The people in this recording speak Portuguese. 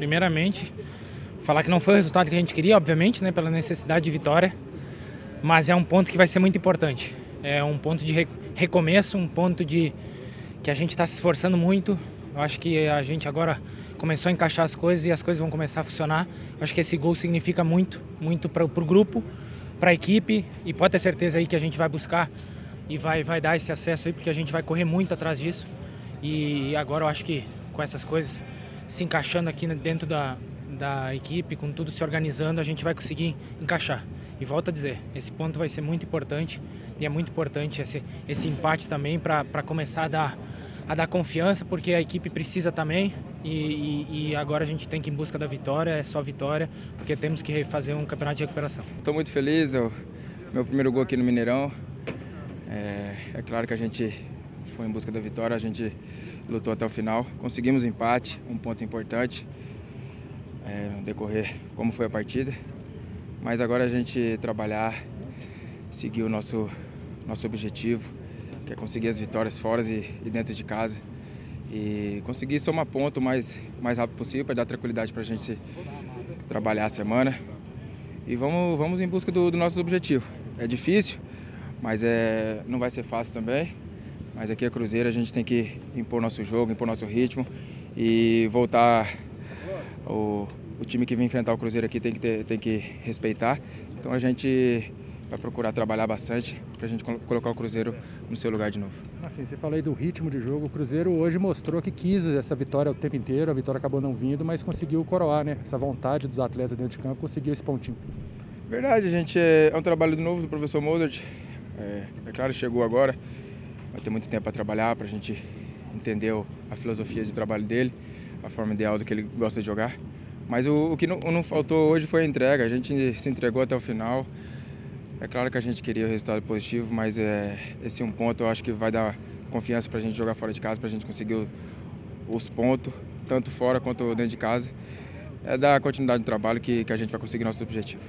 primeiramente, falar que não foi o resultado que a gente queria, obviamente, né, pela necessidade de vitória, mas é um ponto que vai ser muito importante. É um ponto de recomeço, um ponto de que a gente está se esforçando muito. Eu acho que a gente agora começou a encaixar as coisas e as coisas vão começar a funcionar. Eu acho que esse gol significa muito, muito para o grupo, para a equipe e pode ter certeza aí que a gente vai buscar e vai, vai dar esse acesso aí, porque a gente vai correr muito atrás disso. E agora eu acho que com essas coisas se encaixando aqui dentro da, da equipe, com tudo se organizando, a gente vai conseguir encaixar. E volto a dizer, esse ponto vai ser muito importante e é muito importante esse, esse empate também para começar a dar, a dar confiança, porque a equipe precisa também e, e, e, agora a gente tem que ir em busca da vitória, é só vitória, porque temos que fazer um campeonato de recuperação. Estou muito feliz, eu, meu primeiro gol aqui no Mineirão. É, é claro que a gente foi em busca da vitória, a gente lutou até o final, conseguimos empate, um ponto importante é, no decorrer como foi a partida. Mas agora a gente trabalhar, seguir o nosso, nosso objetivo, que é conseguir as vitórias fora e, e dentro de casa. E conseguir somar ponto o mais, mais rápido possível para dar tranquilidade para a gente trabalhar a semana. E vamos, vamos em busca do, do nosso objetivo. É difícil, mas é, não vai ser fácil também. Mas aqui é Cruzeiro, a gente tem que impor nosso jogo, impor nosso ritmo e voltar o, o time que vem enfrentar o Cruzeiro aqui tem que, ter, tem que respeitar. Então a gente vai procurar trabalhar bastante para a gente colocar o Cruzeiro no seu lugar de novo. Assim, você falou aí do ritmo de jogo. O Cruzeiro hoje mostrou que quis essa vitória o tempo inteiro. A vitória acabou não vindo, mas conseguiu coroar, né? Essa vontade dos atletas dentro de campo, conseguiu esse pontinho. Verdade, gente. É, é um trabalho de novo do professor Mozart. É, é claro, chegou agora. Vai ter muito tempo para trabalhar, para a gente entender a filosofia de trabalho dele, a forma ideal do que ele gosta de jogar. Mas o, o que não, não, faltou hoje foi a entrega. A gente se entregou até o final. É claro que a gente queria o resultado positivo, mas é, esse um ponto eu acho que vai dar confiança para a gente jogar fora de casa, para a gente conseguir os pontos, tanto fora quanto dentro de casa. É dar continuidade no trabalho que, que a gente vai conseguir nosso objetivo.